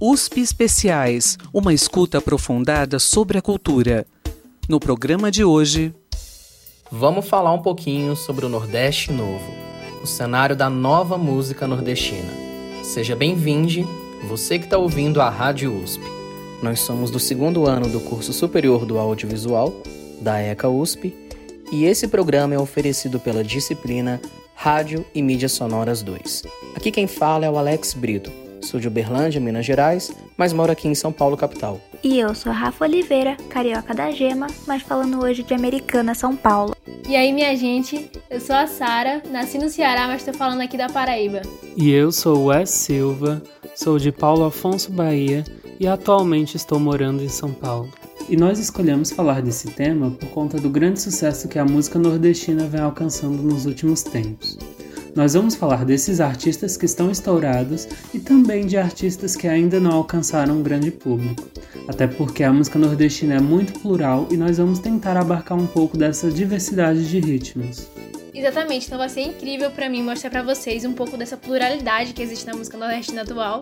USP Especiais, uma escuta aprofundada sobre a cultura. No programa de hoje, vamos falar um pouquinho sobre o Nordeste Novo, o cenário da nova música nordestina. Seja bem-vindo, você que está ouvindo a Rádio USP. Nós somos do segundo ano do curso superior do audiovisual, da ECA USP, e esse programa é oferecido pela disciplina Rádio e Mídias Sonoras 2. Aqui quem fala é o Alex Brito Sou de Uberlândia, Minas Gerais, mas moro aqui em São Paulo, capital. E eu sou Rafa Oliveira, carioca da Gema, mas falando hoje de Americana, São Paulo. E aí, minha gente, eu sou a Sara, nasci no Ceará, mas estou falando aqui da Paraíba. E eu sou o Wes Silva, sou de Paulo Afonso, Bahia, e atualmente estou morando em São Paulo. E nós escolhemos falar desse tema por conta do grande sucesso que a música nordestina vem alcançando nos últimos tempos. Nós vamos falar desses artistas que estão estourados e também de artistas que ainda não alcançaram um grande público. Até porque a música nordestina é muito plural e nós vamos tentar abarcar um pouco dessa diversidade de ritmos. Exatamente, então vai ser incrível para mim mostrar para vocês um pouco dessa pluralidade que existe na música nordestina atual.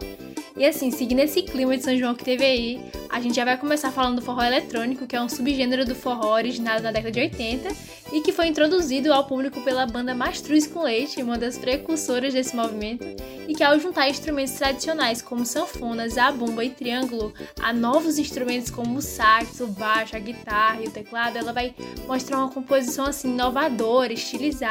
E assim, seguindo esse clima de São João que teve aí, a gente já vai começar falando do forró eletrônico, que é um subgênero do forró originado na década de 80 e que foi introduzido ao público pela banda Mastruz com Leite, uma das precursoras desse movimento, e que ao juntar instrumentos tradicionais como sanfona, zabumba e triângulo a novos instrumentos como o sax, o baixo, a guitarra e o teclado, ela vai mostrar uma composição assim inovadora, estilizada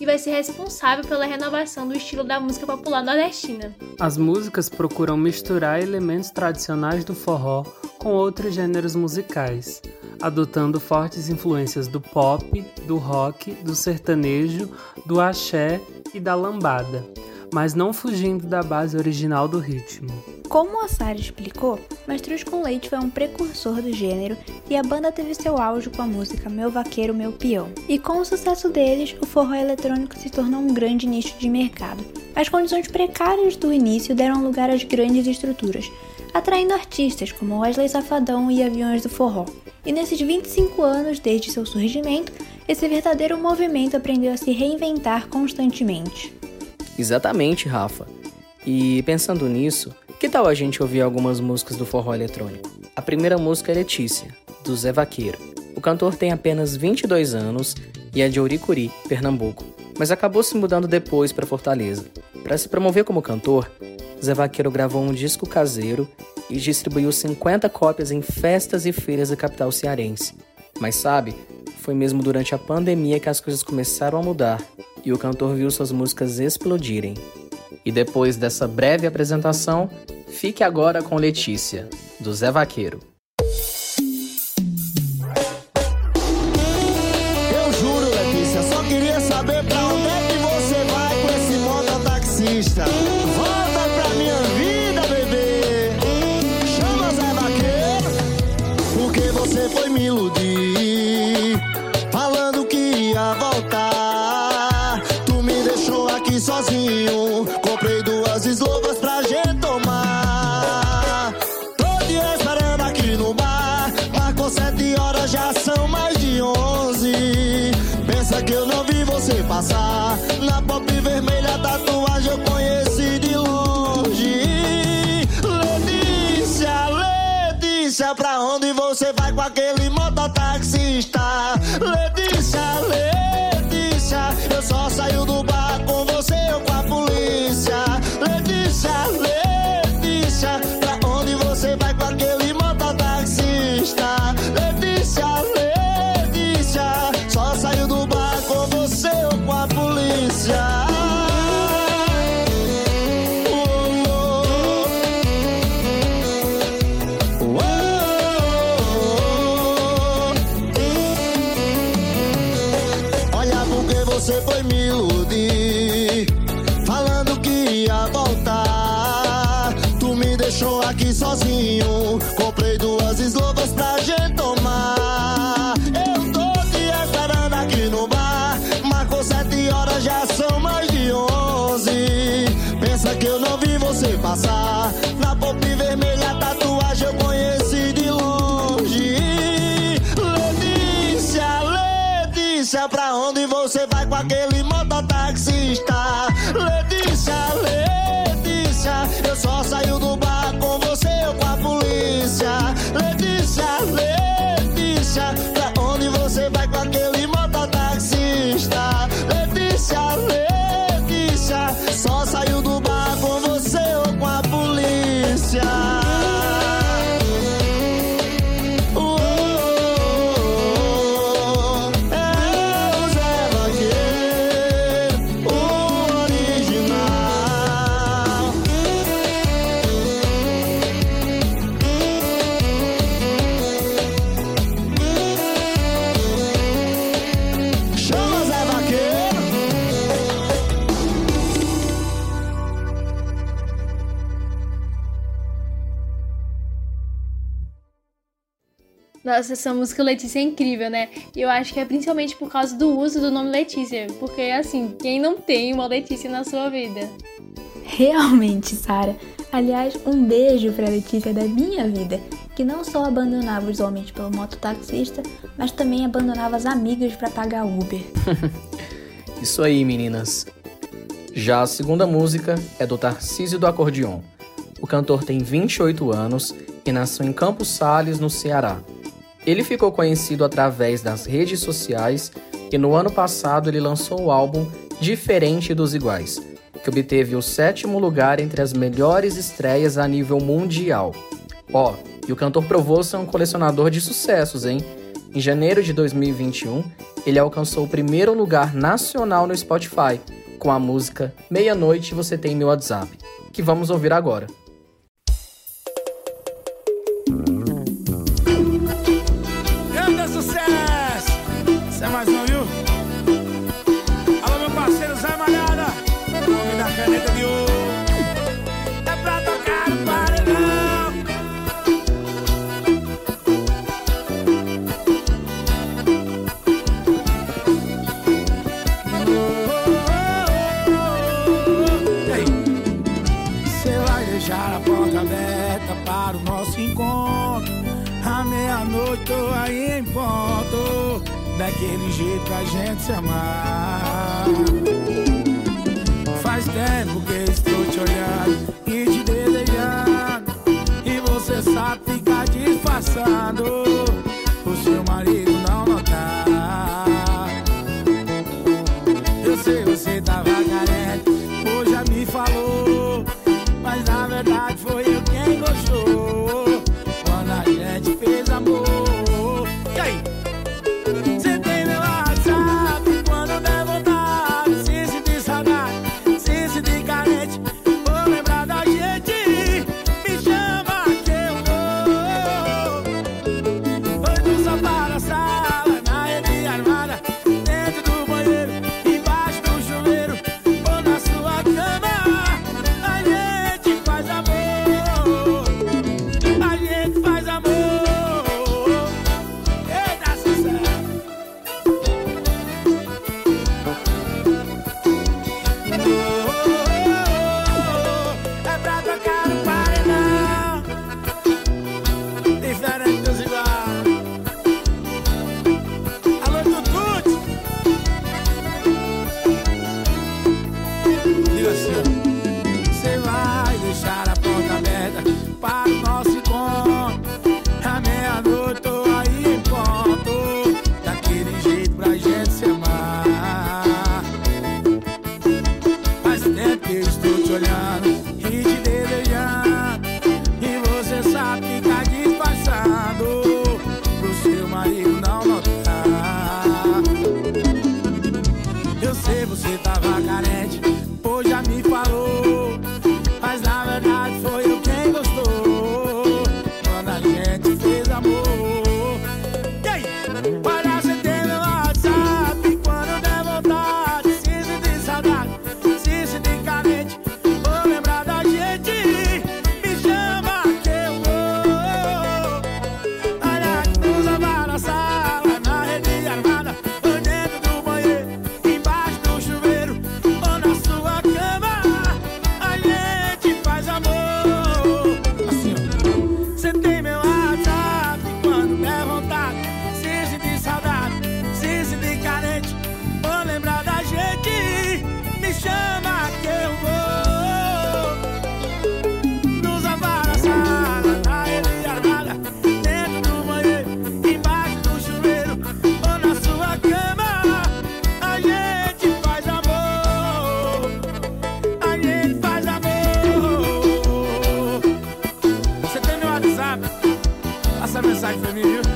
e vai ser responsável pela renovação do estilo da música popular nordestina. As músicas procuram misturar elementos tradicionais do forró com outros gêneros musicais, adotando fortes influências do pop, do rock, do sertanejo, do axé e da lambada, mas não fugindo da base original do ritmo. Como a Sara explicou, Mastruz com Leite foi um precursor do gênero e a banda teve seu auge com a música Meu Vaqueiro, Meu Peão. E com o sucesso deles, o forró eletrônico se tornou um grande nicho de mercado. As condições precárias do início deram lugar às grandes estruturas, atraindo artistas como Wesley Safadão e Aviões do Forró. E nesses 25 anos desde seu surgimento, esse verdadeiro movimento aprendeu a se reinventar constantemente. Exatamente, Rafa. E pensando nisso, que tal a gente ouvir algumas músicas do forró eletrônico? A primeira música é Letícia, do Zé Vaqueiro. O cantor tem apenas 22 anos e é de Ouricuri, Pernambuco, mas acabou se mudando depois para Fortaleza. Para se promover como cantor, Zé Vaqueiro gravou um disco caseiro e distribuiu 50 cópias em festas e feiras da capital cearense. Mas sabe, foi mesmo durante a pandemia que as coisas começaram a mudar e o cantor viu suas músicas explodirem. E depois dessa breve apresentação, fique agora com Letícia, do Zé Vaqueiro. Eu juro, Letícia, só queria saber pra onde é que você vai com esse mototaxista. Aqui sozinho. Comprei duas eslovas pra gente tomar. Tô te esperando aqui no bar. Marcou sete horas, já são mais de onze. Pensa que eu não vi você passar. Na pop Nossa, essa música Letícia é incrível, né? E eu acho que é principalmente por causa do uso do nome Letícia. Porque, assim, quem não tem uma Letícia na sua vida? Realmente, Sara. Aliás, um beijo pra Letícia da minha vida, que não só abandonava os homens pelo mototaxista, mas também abandonava as amigas para pagar Uber. Isso aí, meninas. Já a segunda música é do Tarcísio do Acordeon. O cantor tem 28 anos e nasceu em Campos Sales, no Ceará. Ele ficou conhecido através das redes sociais e no ano passado ele lançou o álbum Diferente dos Iguais, que obteve o sétimo lugar entre as melhores estreias a nível mundial. Ó, oh, e o cantor provou ser um colecionador de sucessos, hein? Em janeiro de 2021, ele alcançou o primeiro lugar nacional no Spotify, com a música Meia-Noite Você Tem Meu WhatsApp, que vamos ouvir agora. Daquele jeito pra gente se amar. Faz tempo que estou te olhando e te desejando. E você sabe ficar disfarçando. Quem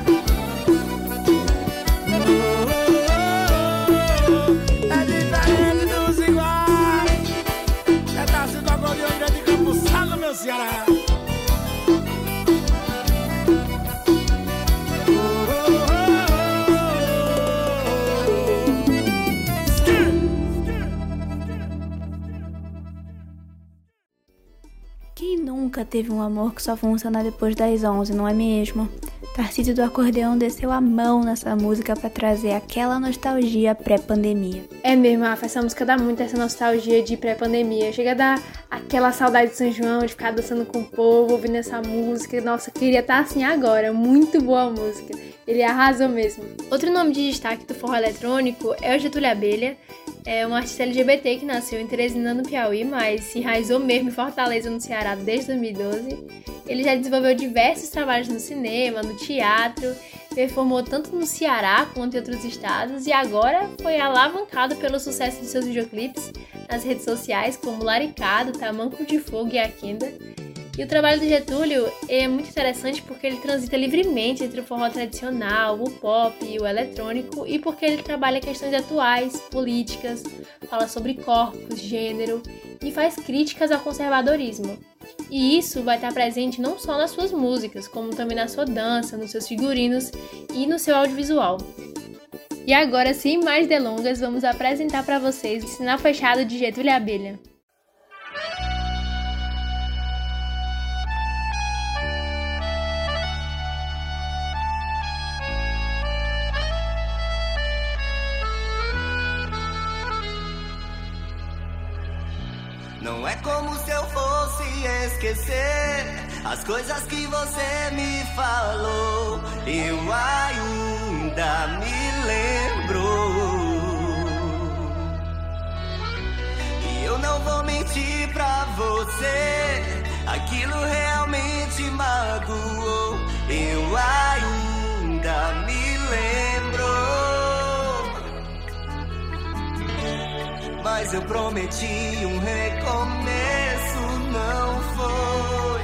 nunca teve um amor que só funciona depois das 11, não é mesmo? Tarcísio do Acordeão desceu a mão nessa música para trazer aquela nostalgia pré-pandemia. É mesmo, Rafa, essa música dá muito essa nostalgia de pré-pandemia. Chega a dar aquela saudade de São João, de ficar dançando com o povo, ouvindo essa música. Nossa, queria estar assim agora. Muito boa a música. Ele arrasou mesmo. Outro nome de destaque do forró eletrônico é o Getúlio Abelha. É um artista LGBT que nasceu em Teresina, no Piauí, mas se enraizou mesmo em Fortaleza, no Ceará, desde 2012. Ele já desenvolveu diversos trabalhos no cinema, no teatro, performou tanto no Ceará quanto em outros estados e agora foi alavancado pelo sucesso de seus videoclipes nas redes sociais como Laricado, Tamanco de Fogo e Aquinda. E o trabalho do Getúlio é muito interessante porque ele transita livremente entre o forró tradicional, o pop e o eletrônico, e porque ele trabalha questões atuais, políticas, fala sobre corpos, gênero e faz críticas ao conservadorismo. E isso vai estar presente não só nas suas músicas, como também na sua dança, nos seus figurinos e no seu audiovisual. E agora, sem mais delongas, vamos apresentar para vocês o sinal fechado de Getúlio Abelha. É como se eu fosse esquecer as coisas que você me falou. Eu ainda me lembro. E eu não vou mentir pra você. Aquilo realmente magoou. Eu ainda Mas eu prometi um recomeço, não foi.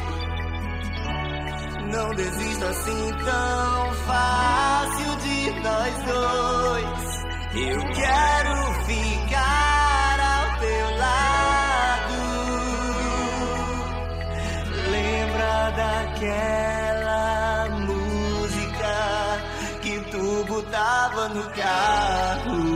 Não desista assim tão fácil de nós dois. Eu quero ficar ao teu lado. Lembra daquela música que tu botava no carro?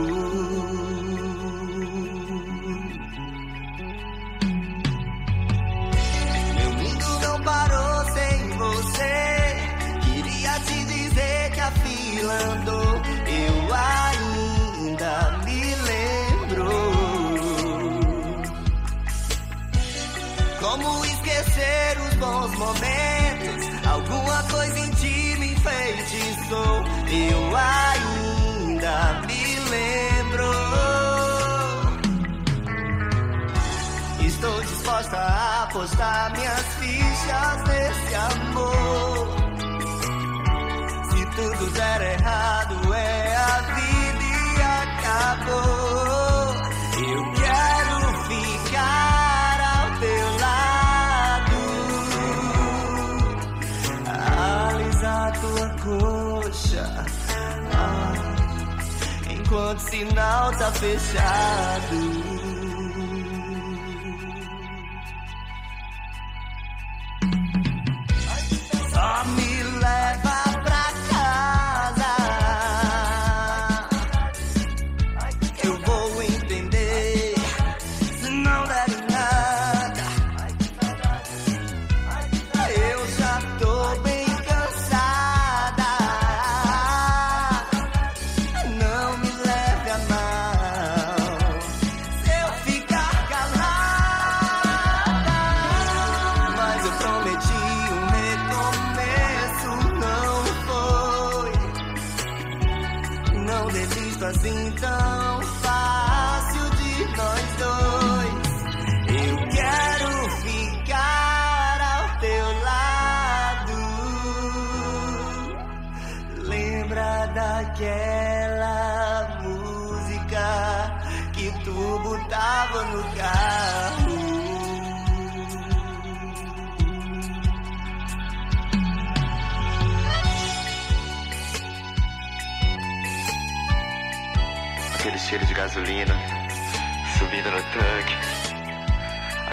Momentos? Alguma coisa em ti me enfeitiçou. Eu ainda me lembro. Estou disposta a apostar minhas fichas nesse amor. Se tudo der errado, é a vida e acabou. Enquanto o sinal tá fechado.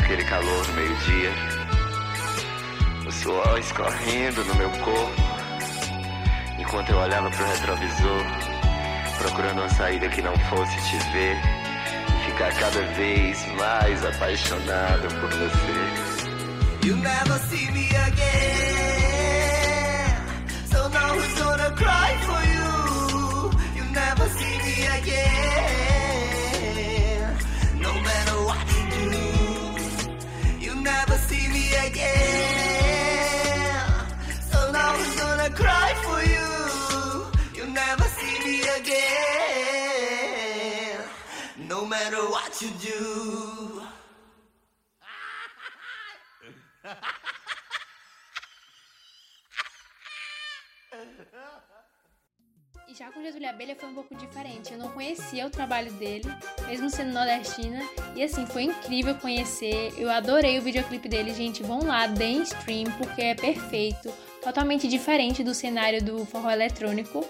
aquele calor no meio-dia, o suor escorrendo no meu corpo, enquanto eu olhava pro retrovisor, procurando uma saída que não fosse te ver e ficar cada vez mais apaixonado por você. You'll never see me again, so now who's gonna cry for you? You'll never see me again. To do. E já com Getúlio Abelha foi um pouco diferente. Eu não conhecia o trabalho dele, mesmo sendo nordestina. E assim, foi incrível conhecer. Eu adorei o videoclipe dele, gente. Vão lá, deem stream, porque é perfeito. Totalmente diferente do cenário do forró eletrônico.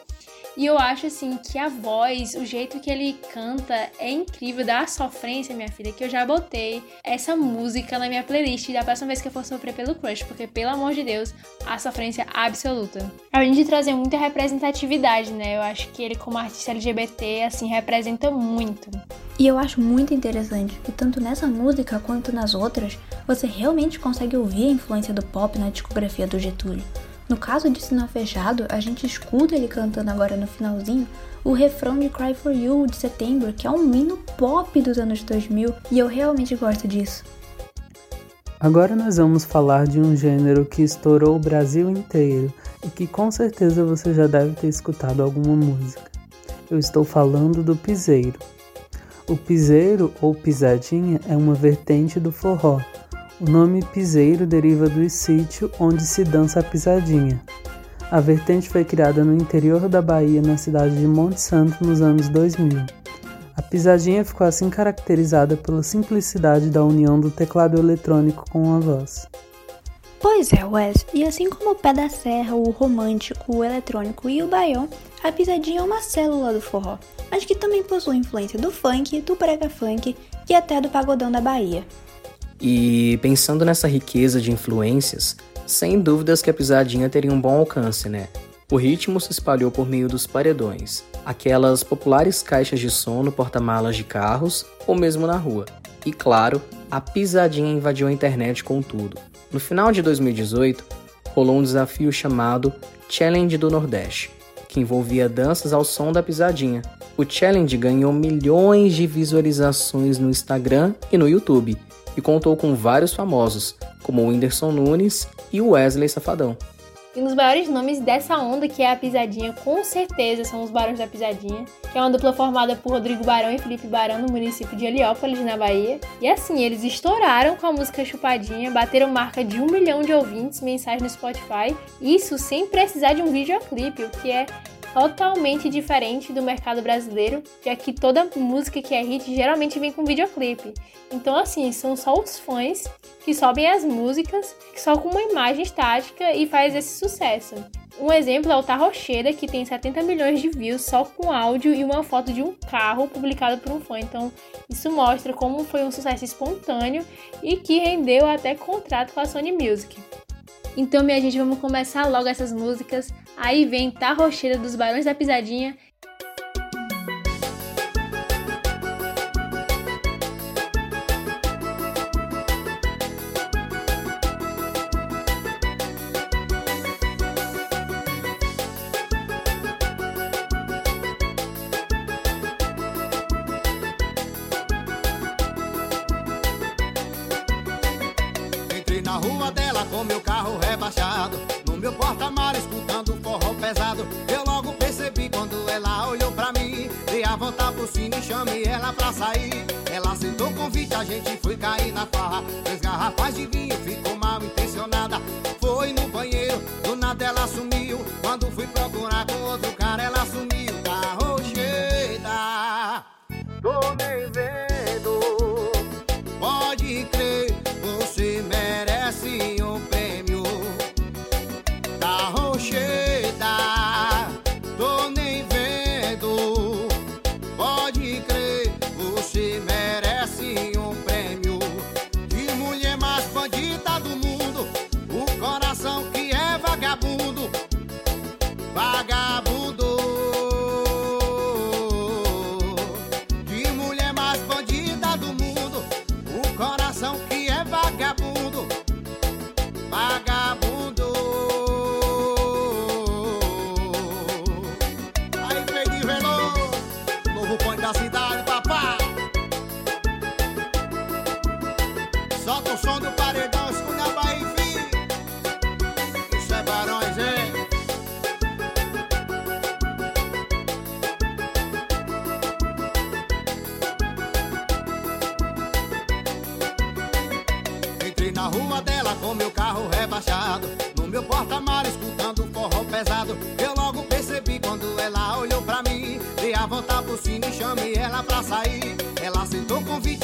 E eu acho assim que a voz, o jeito que ele canta é incrível, dá a sofrência, minha filha, que eu já botei essa música na minha playlist da próxima vez que eu for sofrer pelo crush, porque pelo amor de Deus, a sofrência absoluta. Além de trazer muita representatividade, né? Eu acho que ele como artista LGBT assim representa muito. E eu acho muito interessante que tanto nessa música quanto nas outras, você realmente consegue ouvir a influência do pop na discografia do Getúlio. No caso de Sinal Fechado, a gente escuta ele cantando agora no finalzinho o refrão de Cry For You de Setembro, que é um hino pop dos anos 2000, e eu realmente gosto disso. Agora nós vamos falar de um gênero que estourou o Brasil inteiro e que com certeza você já deve ter escutado alguma música. Eu estou falando do piseiro. O piseiro ou pisadinha é uma vertente do forró, o nome piseiro deriva do sítio onde se dança a pisadinha. A vertente foi criada no interior da Bahia, na cidade de Monte Santo, nos anos 2000. A pisadinha ficou assim caracterizada pela simplicidade da união do teclado eletrônico com a voz. Pois é, Wes, e assim como o pé da serra, o romântico, o eletrônico e o baião, a pisadinha é uma célula do forró, mas que também possui influência do funk, do brega funk e até do pagodão da Bahia. E pensando nessa riqueza de influências, sem dúvidas que a pisadinha teria um bom alcance, né? O ritmo se espalhou por meio dos paredões, aquelas populares caixas de som no porta-malas de carros ou mesmo na rua. E claro, a pisadinha invadiu a internet com tudo. No final de 2018, rolou um desafio chamado Challenge do Nordeste, que envolvia danças ao som da pisadinha. O challenge ganhou milhões de visualizações no Instagram e no YouTube, e contou com vários famosos, como o Whindersson Nunes e o Wesley Safadão. E um dos maiores nomes dessa onda, que é a Pisadinha, com certeza são os Barões da Pisadinha, que é uma dupla formada por Rodrigo Barão e Felipe Barão no município de Heliópolis, na Bahia. E assim, eles estouraram com a música Chupadinha, bateram marca de um milhão de ouvintes mensais no Spotify, isso sem precisar de um videoclipe, o que é totalmente diferente do mercado brasileiro, já que toda música que é hit geralmente vem com videoclipe. Então, assim, são só os fãs que sobem as músicas só com uma imagem estática e faz esse sucesso. Um exemplo é o Tarrocheira, que tem 70 milhões de views só com áudio e uma foto de um carro publicado por um fã. Então, isso mostra como foi um sucesso espontâneo e que rendeu até contrato com a Sony Music. Então, minha gente, vamos começar logo essas músicas. Aí vem Tá Rocheira dos Barões da Pisadinha. Dei a volta por cima e chamei ela pra sair. Ela aceitou o convite, a gente foi cair na farra. Três garrafas de vinho, ficou mal intencionada. Foi no banheiro, do nada ela sumiu. Quando fui procurar com outro cara ela sumiu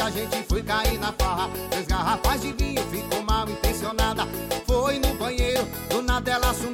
a gente foi cair na farra. Três garrafas de vinho, ficou mal intencionada. Foi no banheiro, do nada ela sumiu.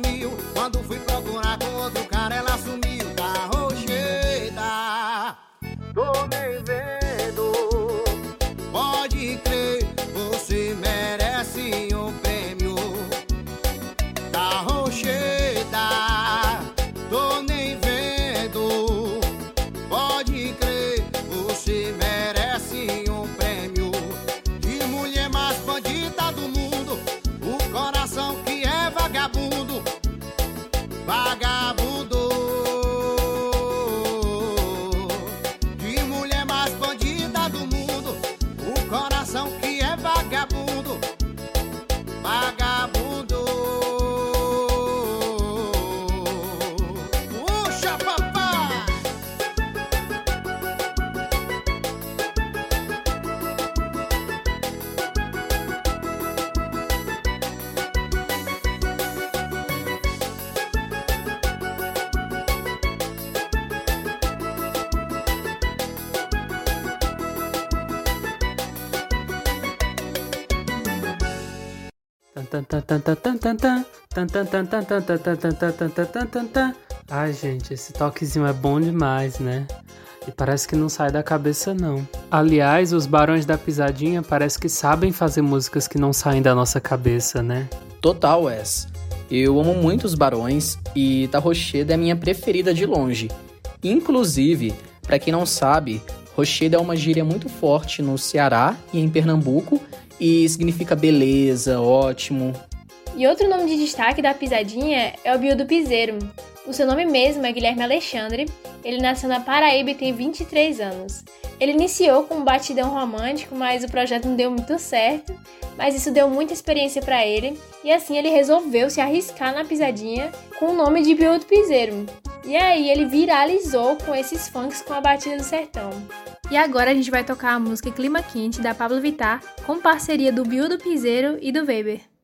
Ai, gente, esse toquezinho é bom demais, né? E parece que não sai da cabeça, não. Aliás, os Barões da Pisadinha parece que sabem fazer músicas que não saem da nossa cabeça, né? Total, Wes. Eu amo muito os Barões e Ta Rocheda é minha preferida de longe. Inclusive, pra quem não sabe, Rocheda é uma gíria muito forte no Ceará e em Pernambuco e significa beleza, ótimo. E outro nome de destaque da pisadinha é o Bio do Piseiro. O seu nome mesmo é Guilherme Alexandre, ele nasceu na Paraíba e tem 23 anos. Ele iniciou com um batidão romântico, mas o projeto não deu muito certo, mas isso deu muita experiência para ele, e assim ele resolveu se arriscar na pisadinha com o nome de Bio do Piseiro. E aí ele viralizou com esses funks com a batida do sertão. E agora a gente vai tocar a música Clima Quente da Pablo Vittar, com parceria do Bio do Piseiro e do. Weber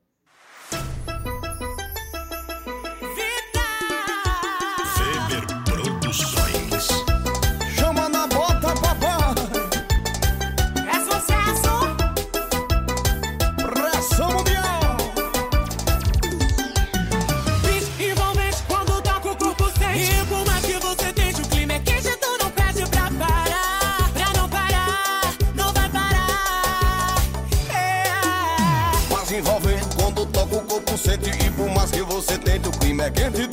tente, o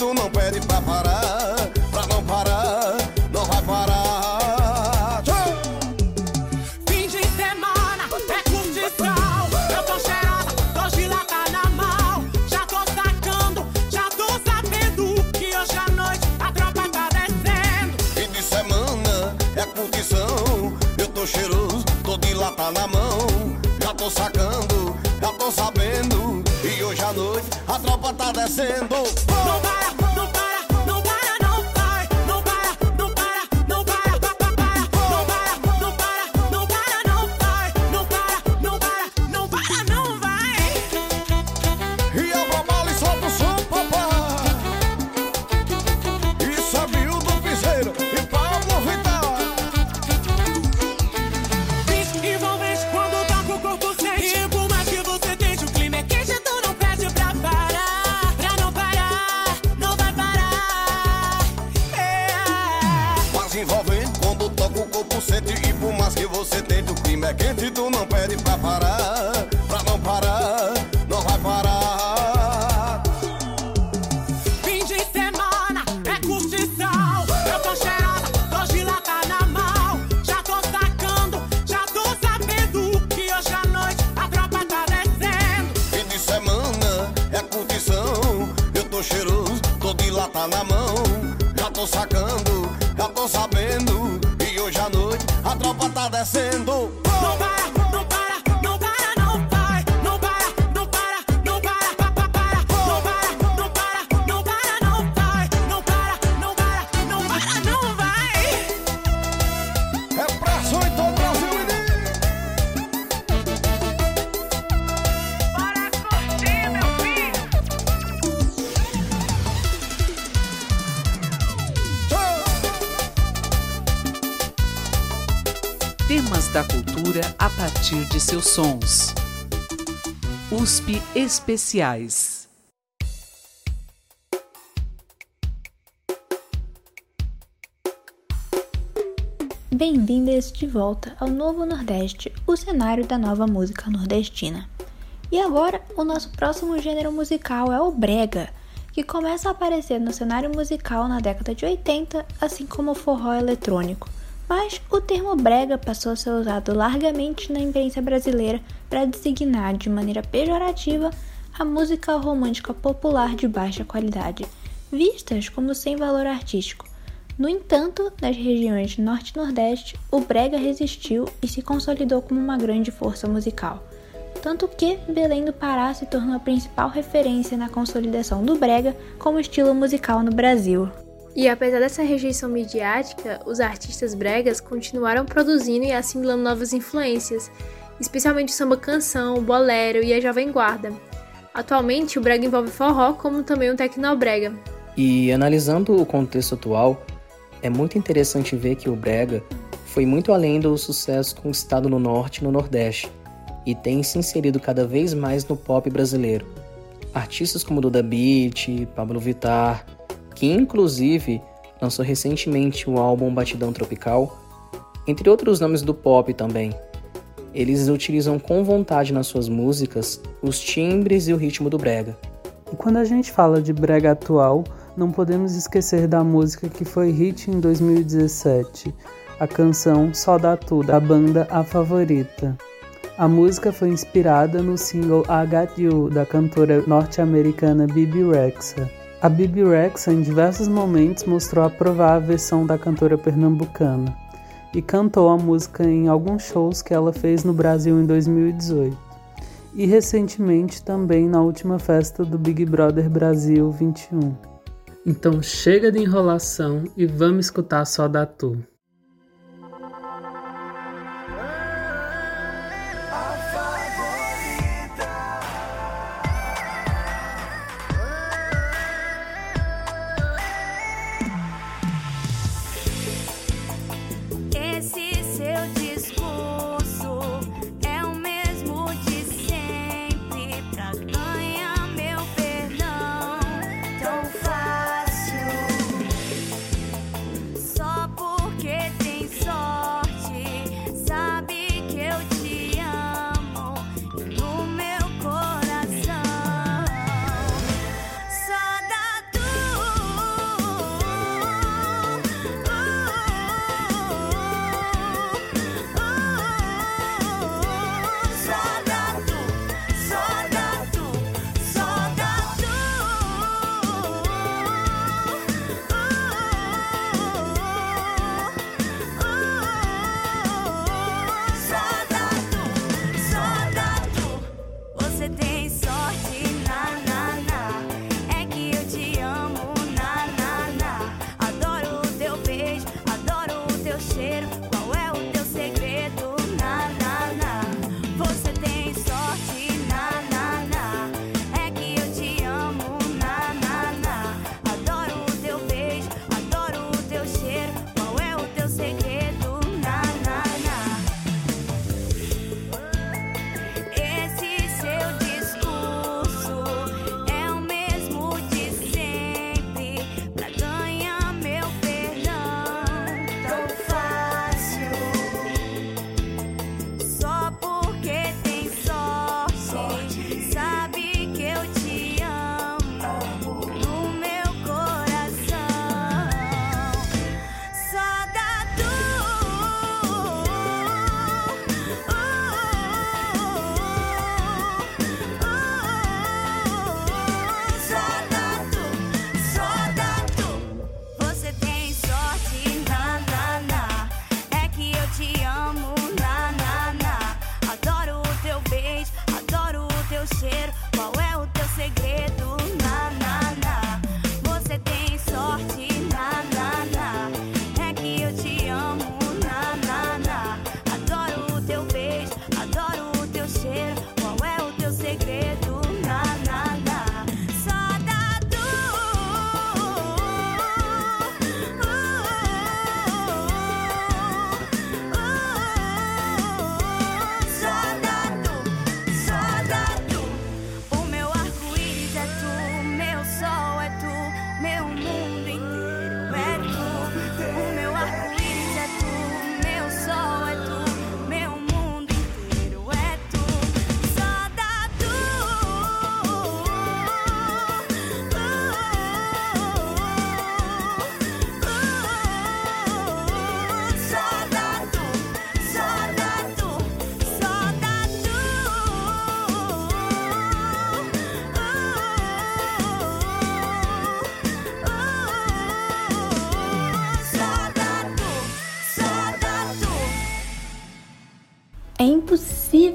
lata na mão. Já tô sacando, já tô sabendo. E hoje à noite a tropa tá descendo. Especiais. Bem-vindas de volta ao Novo Nordeste, o cenário da nova música nordestina. E agora, o nosso próximo gênero musical é o brega, que começa a aparecer no cenário musical na década de 80, assim como o forró eletrônico. Mas o termo brega passou a ser usado largamente na imprensa brasileira para designar de maneira pejorativa a música romântica popular de baixa qualidade, vistas como sem valor artístico. No entanto, nas regiões Norte e Nordeste, o brega resistiu e se consolidou como uma grande força musical. Tanto que Belém do Pará se tornou a principal referência na consolidação do brega como estilo musical no Brasil. E apesar dessa rejeição midiática, os artistas bregas continuaram produzindo e assimilando novas influências, especialmente o samba canção, o bolero e a jovem guarda. Atualmente, o brega envolve forró, como também o tecnobrega. E analisando o contexto atual, é muito interessante ver que o brega foi muito além do sucesso conquistado no norte e no nordeste, e tem se inserido cada vez mais no pop brasileiro. Artistas como Duda Beat, Pablo Vittar, que inclusive lançou recentemente o álbum Batidão Tropical, entre outros nomes do pop também. Eles utilizam com vontade nas suas músicas os timbres e o ritmo do brega. E quando a gente fala de brega atual, não podemos esquecer da música que foi hit em 2017, a canção Só Dá Tudo, da banda A Favorita. A música foi inspirada no single I Got You, da cantora norte-americana Bibi Rexa. A Bibi Rexa, em diversos momentos, mostrou aprovar a versão da cantora pernambucana e cantou a música em alguns shows que ela fez no Brasil em 2018 e recentemente também na última festa do Big Brother Brasil 21. Então chega de enrolação e vamos escutar só da Tu.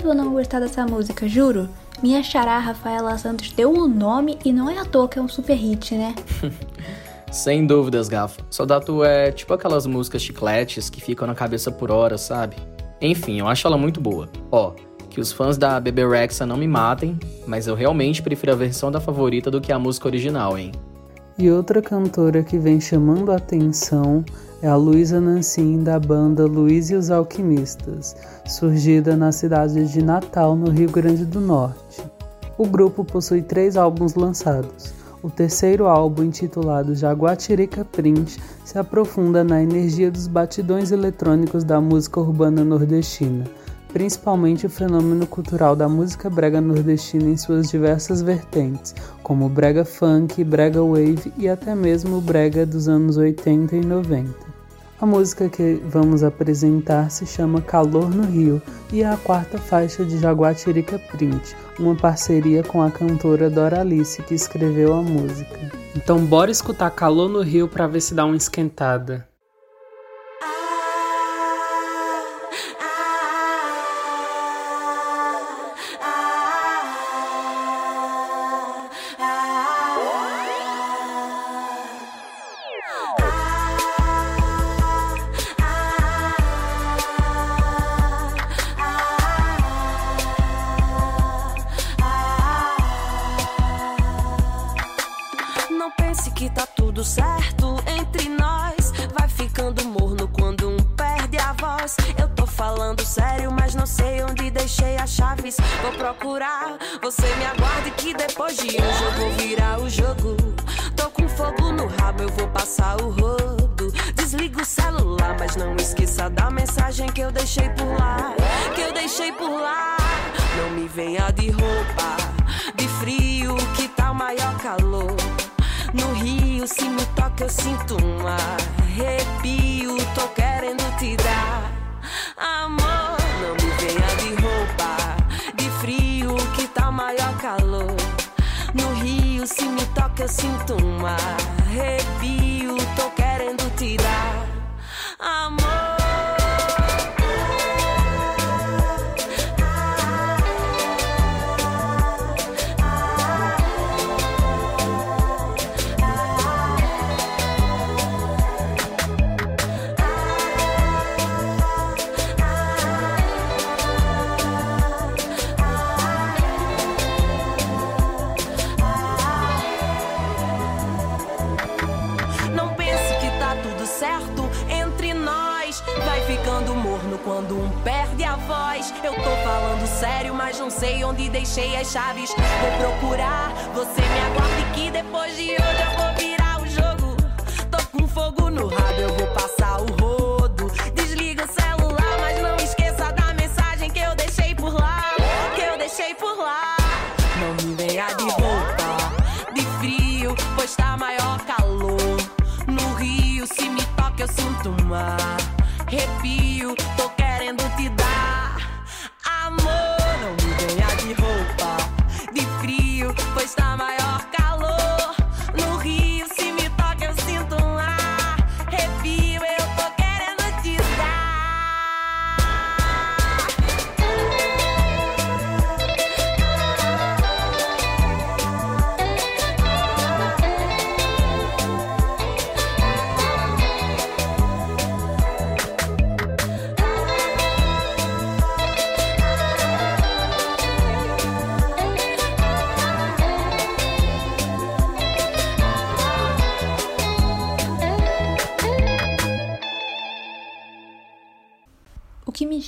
Impossível não gostar dessa música, juro. Minha xará Rafaela Santos deu o nome e não é à toa que é um super hit, né? Sem dúvidas, Gafa. Sodato é tipo aquelas músicas chicletes que ficam na cabeça por horas, sabe? Enfim, eu acho ela muito boa. Ó, que os fãs da Bebe Rexha não me matem, mas eu realmente prefiro a versão da favorita do que a música original, hein? E outra cantora que vem chamando a atenção é a Luísa Nancy da banda Luiz e os Alquimistas, surgida na cidade de Natal, no Rio Grande do Norte. O grupo possui três álbuns lançados. O terceiro álbum, intitulado Jaguatirica Print, se aprofunda na energia dos batidões eletrônicos da música urbana nordestina, principalmente o fenômeno cultural da música brega nordestina em suas diversas vertentes, como brega funk, brega wave e até mesmo o brega dos anos 80 e 90. A música que vamos apresentar se chama Calor no Rio e é a quarta faixa de Jaguatirica Print, uma parceria com a cantora Doralice que escreveu a música. Então bora escutar Calor no Rio para ver se dá uma esquentada. Rio, se me toca, eu sinto um arrepio. Tô querendo te dar amor. Não me venha de roupa, de frio, que tá maior calor. No Rio, se me toca, eu sinto um arrepio. Tô querendo te dar amor. Mas não sei onde deixei as chaves. Vou procurar, você me aguarde que depois de hoje eu vou virar o jogo. Tô com fogo no rabo, eu vou passar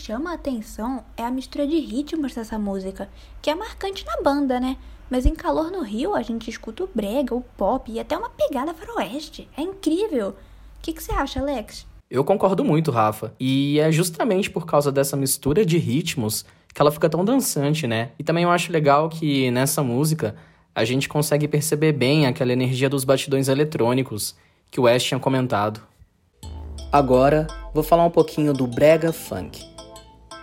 chama a atenção é a mistura de ritmos dessa música, que é marcante na banda, né? Mas em Calor no Rio a gente escuta o brega, o pop e até uma pegada faroeste. É incrível! O que, que você acha, Alex? Eu concordo muito, Rafa. E é justamente por causa dessa mistura de ritmos que ela fica tão dançante, né? E também eu acho legal que nessa música a gente consegue perceber bem aquela energia dos batidões eletrônicos que o Wes tinha comentado. Agora, vou falar um pouquinho do brega funk.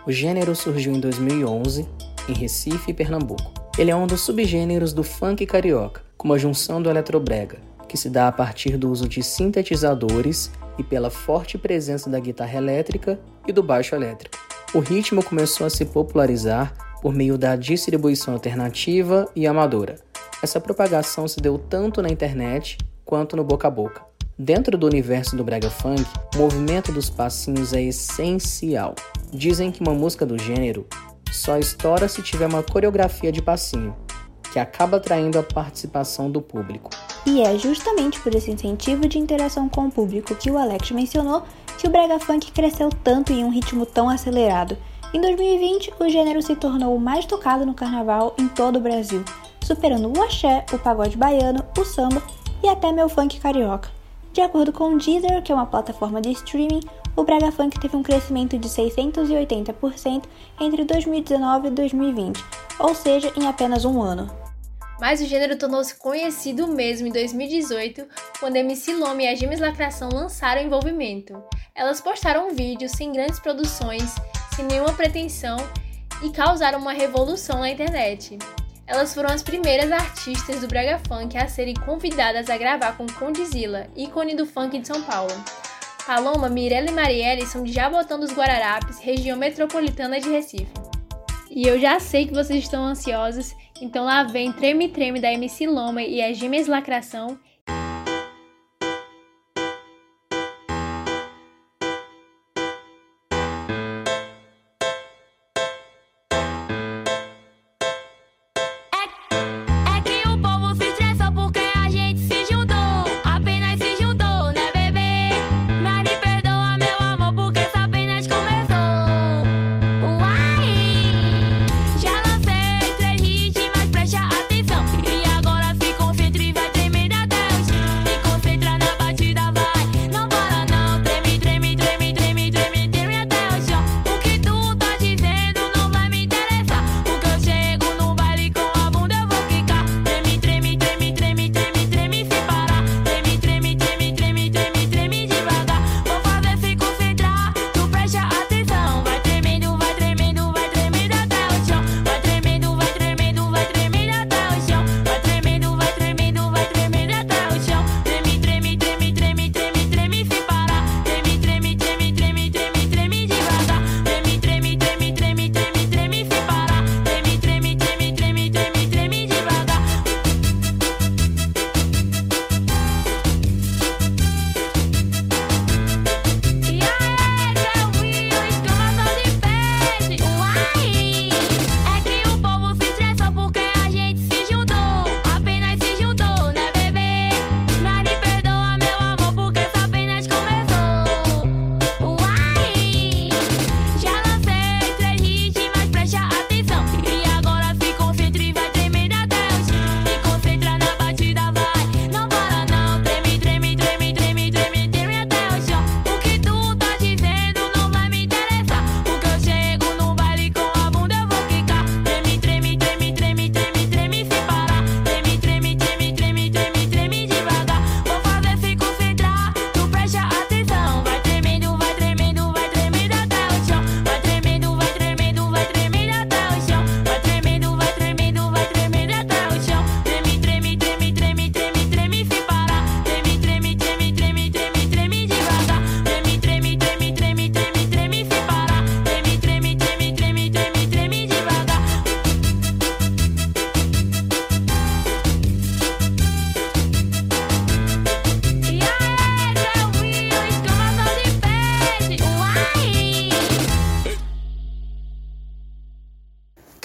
O gênero surgiu em 2011 em Recife e Pernambuco. Ele é um dos subgêneros do funk carioca, com uma junção do eletrobrega, que se dá a partir do uso de sintetizadores e pela forte presença da guitarra elétrica e do baixo elétrico. O ritmo começou a se popularizar por meio da distribuição alternativa e amadora. Essa propagação se deu tanto na internet quanto no boca a boca. Dentro do universo do brega funk, o movimento dos passinhos é essencial. Dizem que uma música do gênero só estoura se tiver uma coreografia de passinho, que acaba atraindo a participação do público. E é justamente por esse incentivo de interação com o público que o Alex mencionou que o brega funk cresceu tanto em um ritmo tão acelerado. Em 2020, o gênero se tornou o mais tocado no carnaval em todo o Brasil, superando o axé, o pagode baiano, o samba e até meu funk carioca. De acordo com o Deezer, que é uma plataforma de streaming, o Brega Funk teve um crescimento de 680% entre 2019 e 2020, ou seja, em apenas um ano. Mas o gênero tornou-se conhecido mesmo em 2018, quando MC Lome e a Gêmeas Lacração lançaram o envolvimento. Elas postaram vídeos sem grandes produções, sem nenhuma pretensão e causaram uma revolução na internet. Elas foram as primeiras artistas do Brega Funk a serem convidadas a gravar com Condizila, ícone do funk de São Paulo. Paloma, Mirella e Marielle são de Jabotão dos Guararapes, região metropolitana de Recife. E eu já sei que vocês estão ansiosos, então lá vem Treme Treme da MC Loma e as Gêmeas Lacração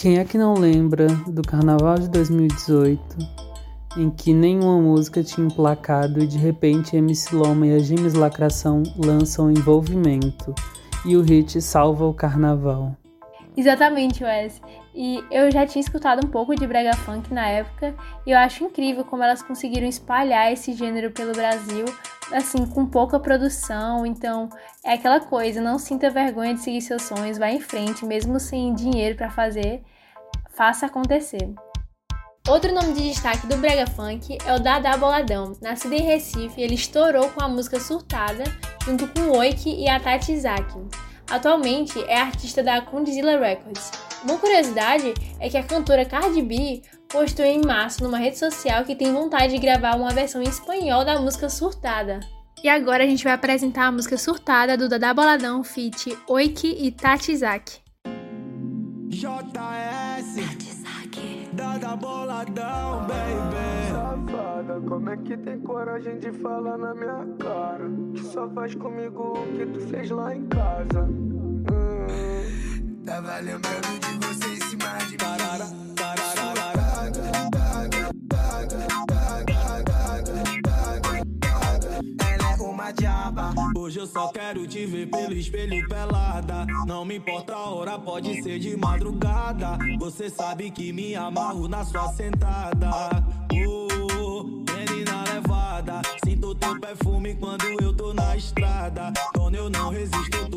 Quem é que não lembra do carnaval de 2018, em que nenhuma música tinha emplacado e de repente MC Loma e a Gêmeas Lacração lançam envolvimento e o hit salva o carnaval? Exatamente, Wes. E eu já tinha escutado um pouco de brega funk na época, e eu acho incrível como elas conseguiram espalhar esse gênero pelo Brasil, assim, com pouca produção. Então, é aquela coisa, não sinta vergonha de seguir seus sonhos, vá em frente, mesmo sem dinheiro para fazer, faça acontecer. Outro nome de destaque do Brega Funk é o Dada Boladão. Nascido em Recife, ele estourou com a música Surtada, junto com o Oik e a Tati Isaac. Atualmente é artista da Condzilla Records. Uma curiosidade é que a cantora Cardi B postou em março numa rede social que tem vontade de gravar uma versão em espanhol da música Surtada. E agora a gente vai apresentar a música Surtada do Dada Boladão feat. Oiki e Tatizaki. JS Dada Boladão, baby Safada, como é que tem coragem de falar na minha cara? Que só faz comigo o que tu fez lá em casa. Hum. Tava lembrando de você em cima de parara, Ela é uma diaba. Hoje eu só quero te ver pelo espelho pelada. Não me importa a hora, pode ser de madrugada. Você sabe que me amarro na sua sentada. Oh, menina levada. Sinto teu perfume quando eu tô na estrada. Quando eu não resisto,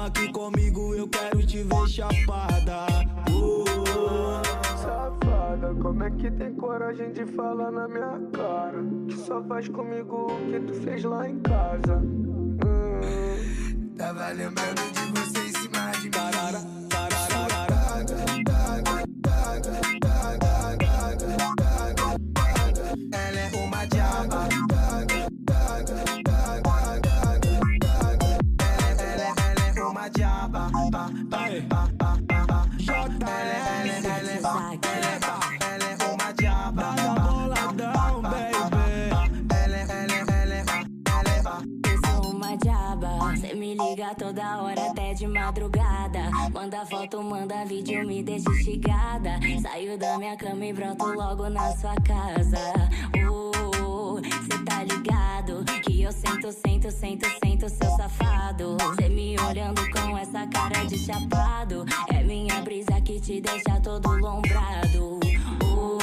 Fuma aqui comigo, eu quero te ver chapada. Oh, Safada, como é que tem coragem de falar na minha cara? Que só faz comigo o que tu fez lá em casa. Hum. Tava lembrando de você em cima de parara, manda vídeo, me deixa instigada. Saio da minha cama e broto logo na sua casa. Oh, cê tá ligado? Que eu sento, sento, sento, sento, seu safado. Cê me olhando com essa cara de chapado. É minha brisa que te deixa todo lombrado. Oh.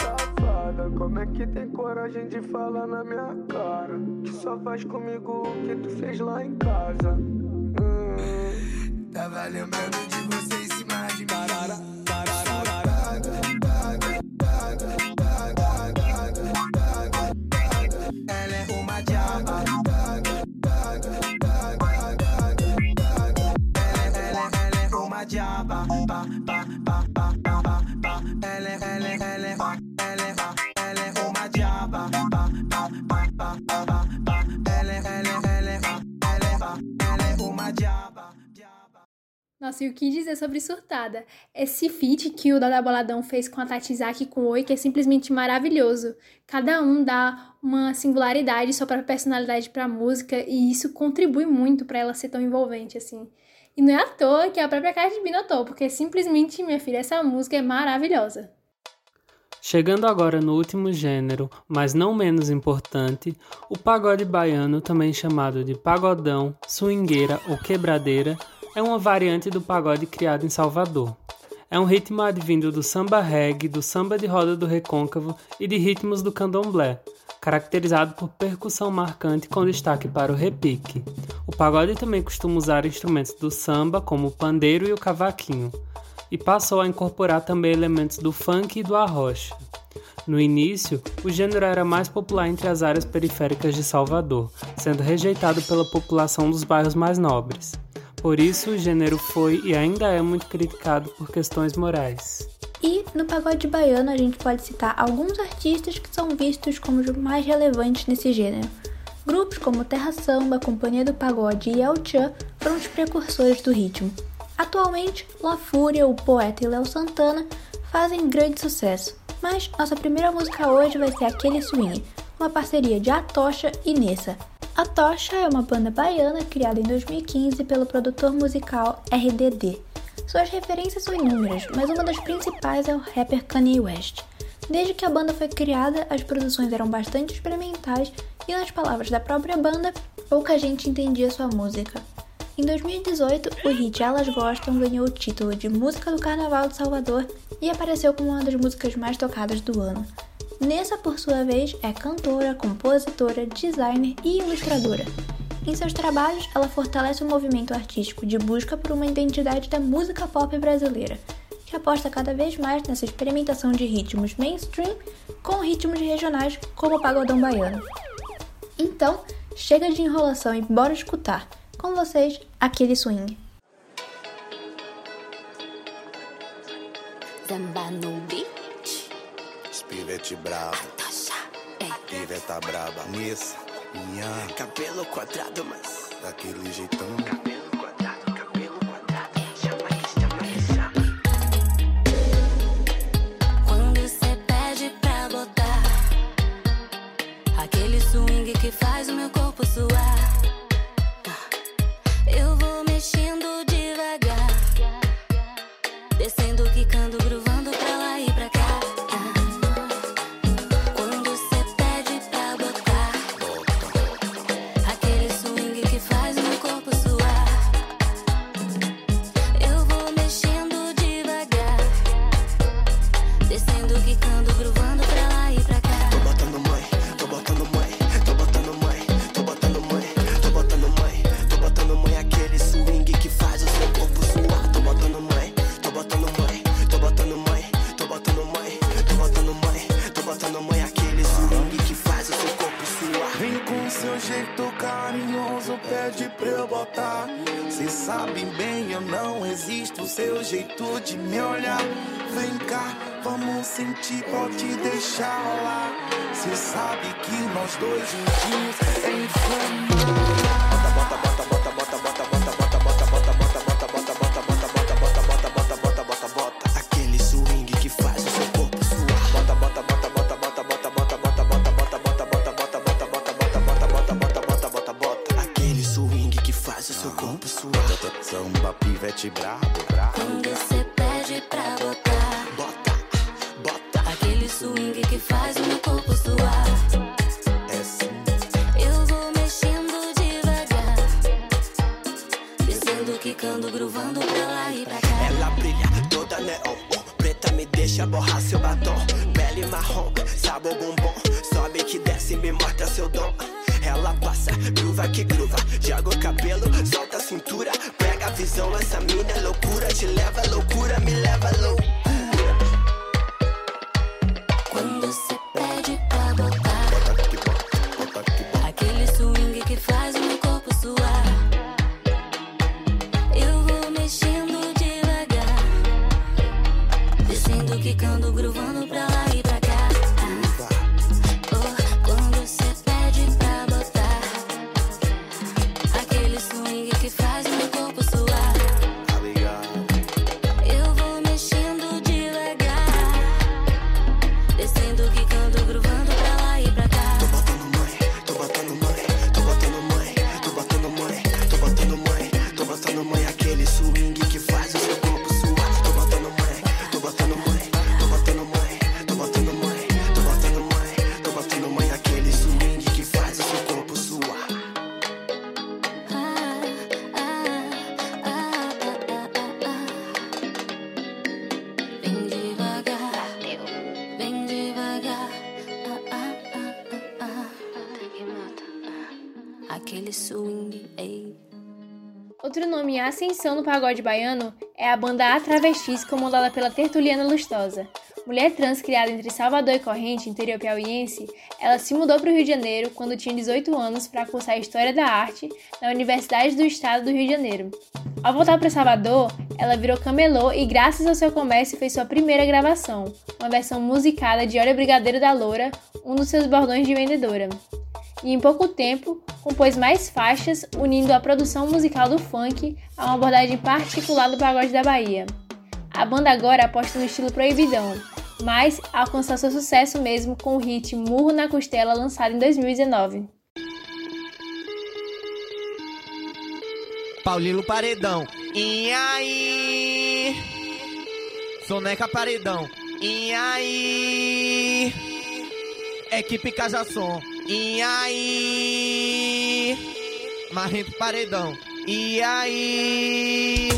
Safada, como é que tem coragem de falar na minha cara? Que só faz comigo o que tu fez lá em casa. Hum. Tava lembrando de você em cima de parara, Ela é uma diaba. Ela, ela, ela é uma diaba. Ba, ba, ba, ba, ba, ba, ba. Ela, ela, ela, é ela, é ela é E o que dizer sobre Surtada? Esse feat que o Dada Boladão fez com a Tatizaki e com o Oi, que é simplesmente maravilhoso. Cada um dá uma singularidade, sua própria personalidade pra música, e isso contribui muito pra ela ser tão envolvente, assim. E não é à toa que a própria Cardi B notou, porque simplesmente, minha filha, essa música é maravilhosa. Chegando agora no último gênero, mas não menos importante, o pagode baiano, também chamado de pagodão, swingueira ou quebradeira, é uma variante do pagode criado em Salvador. É um ritmo advindo do samba reggae, do samba de roda do recôncavo e de ritmos do candomblé, caracterizado por percussão marcante com destaque para o repique. O pagode também costuma usar instrumentos do samba, como o pandeiro e o cavaquinho, e passou a incorporar também elementos do funk e do arrocha. No início, o gênero era mais popular entre as áreas periféricas de Salvador, sendo rejeitado pela população dos bairros mais nobres. Por isso, o gênero foi e ainda é muito criticado por questões morais. E no pagode baiano a gente pode citar alguns artistas que são vistos como os mais relevantes nesse gênero. Grupos como Terra Samba, Companhia do Pagode e El Chan foram os precursores do ritmo. Atualmente, La Fúria, o Poeta e Léo Santana fazem grande sucesso, mas nossa primeira música hoje vai ser Aquele Swing, uma parceria de Atocha e Nessa. A Tocha é uma banda baiana criada em 2015 pelo produtor musical RDD. Suas referências são inúmeras, mas uma das principais é o rapper Kanye West. Desde que a banda foi criada, as produções eram bastante experimentais e, nas palavras da própria banda, pouca gente entendia sua música. Em 2018, o hit Elas Gostam ganhou o título de Música do Carnaval de Salvador e apareceu como uma das músicas mais tocadas do ano. Nessa, por sua vez, é cantora, compositora, designer e ilustradora. Em seus trabalhos, ela fortalece o movimento artístico de busca por uma identidade da música pop brasileira, que aposta cada vez mais nessa experimentação de ritmos mainstream com ritmos regionais como o pagodão baiano. Então, chega de enrolação e bora escutar. Com vocês, aquele swing. Zamba no beat. Spivete bravo. Iveta tá braba, Nessa, minha. Cabelo quadrado, mas daquele jeitão. Cabelo quadrado, cabelo quadrado. Chama isso, chama isso, chama. Quando cê pede pra botar aquele swing que faz o meu corpo suar, pede pra eu botar. Cê sabe bem, eu não resisto. Seu jeito de me olhar. Vem cá, vamos sentir, pode deixar rolar. Cê sabe que nós dois juntinhos é inflamar. Aquele em ascensão no pagode baiano é a banda A Travestis, comandada pela Tertuliana Lustosa. Mulher trans criada entre Salvador e Corrente, interior piauiense, ela se mudou para o Rio de Janeiro quando tinha 18 anos para cursar História da Arte na Universidade do Estado do Rio de Janeiro. Ao voltar para Salvador, ela virou camelô e, graças ao seu comércio, fez sua primeira gravação, uma versão musicada de Olha Brigadeiro da Loura, um dos seus bordões de vendedora. E em pouco tempo, compôs mais faixas, unindo a produção musical do funk a uma abordagem particular do pagode da Bahia. A banda agora aposta no estilo proibidão, mas alcançou seu sucesso mesmo com o hit Murro na Costela lançado em 2019. Paulino Paredão. E aí? Soneca Paredão. E aí? Equipe Casa Som. E aí? Marrento Paredão. E aí?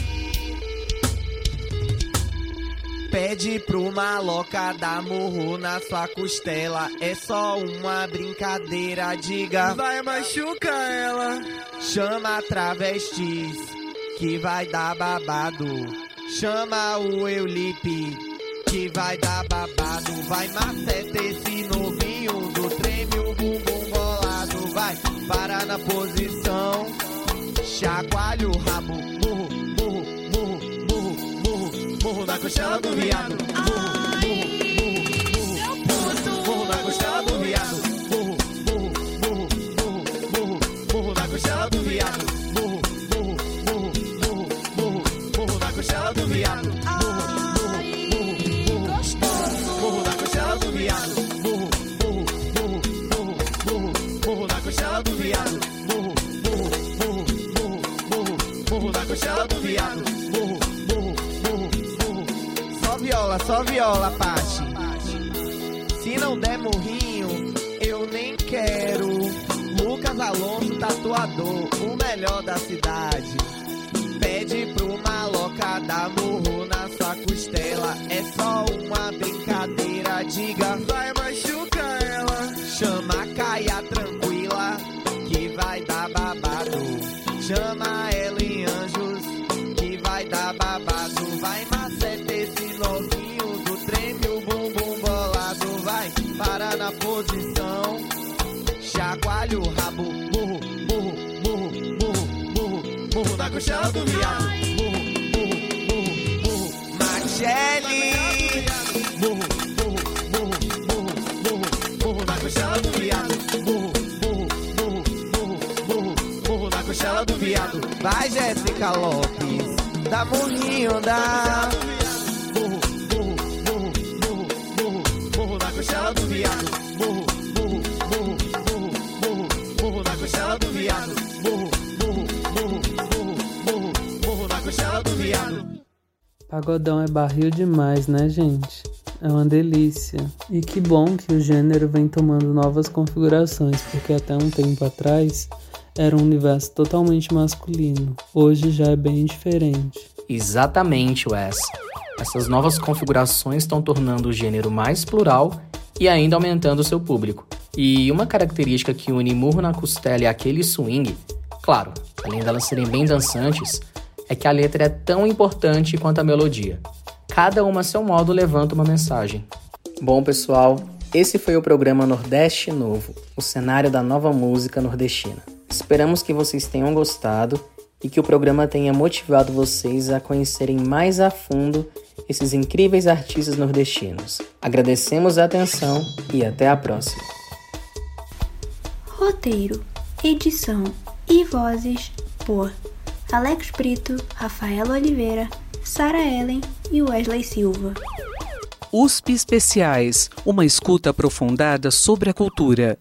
Pede pro maloca dar murro na sua costela. É só uma brincadeira, diga. Vai machucar ela. Chama travestis que vai dar babado. Chama o Eulipe que vai dar babado. Vai maceta esse novinho na posição. Chacoalho o rabo, burro, burro, burro, burro, burro, burro na costela do viado. Burro, burro. Paula Pache. Se não der morrinho, eu nem quero. Lucas Alonso, tatuador, o melhor da cidade. Pede pro maloca dar murro na sua costela. É só uma brincadeira, diga. Vai machucar ela. Chama a Caia tranquila, que vai dar babado. Chama ela burro, na costela do viado. Burro, burro, burro, burro. Machele. Burro, burro, burro, burro, burro, burro na costela do viado. Burro, burro, burro, burro, burro, burro na costela do viado. Vai, Jéssica Lopes. Dá morrinho, dá. Pagodão é barril demais, né, gente? É uma delícia. E que bom que o gênero vem tomando novas configurações, porque até um tempo atrás era um universo totalmente masculino. Hoje já é bem diferente. Exatamente, Wes. Essas novas configurações estão tornando o gênero mais plural e ainda aumentando seu público. E uma característica que une murro na costela e aquele swing, claro, além delas serem bem dançantes, é que a letra é tão importante quanto a melodia. Cada uma a seu modo levanta uma mensagem. Bom, pessoal, esse foi o programa Nordeste Novo, o cenário da nova música nordestina. Esperamos que vocês tenham gostado e que o programa tenha motivado vocês a conhecerem mais a fundo esses incríveis artistas nordestinos. Agradecemos a atenção e até a próxima. Roteiro, edição e vozes por Alex Brito, Rafaela Oliveira, Sara Ellen e Wesley Silva. USP Especiais, uma escuta aprofundada sobre a cultura.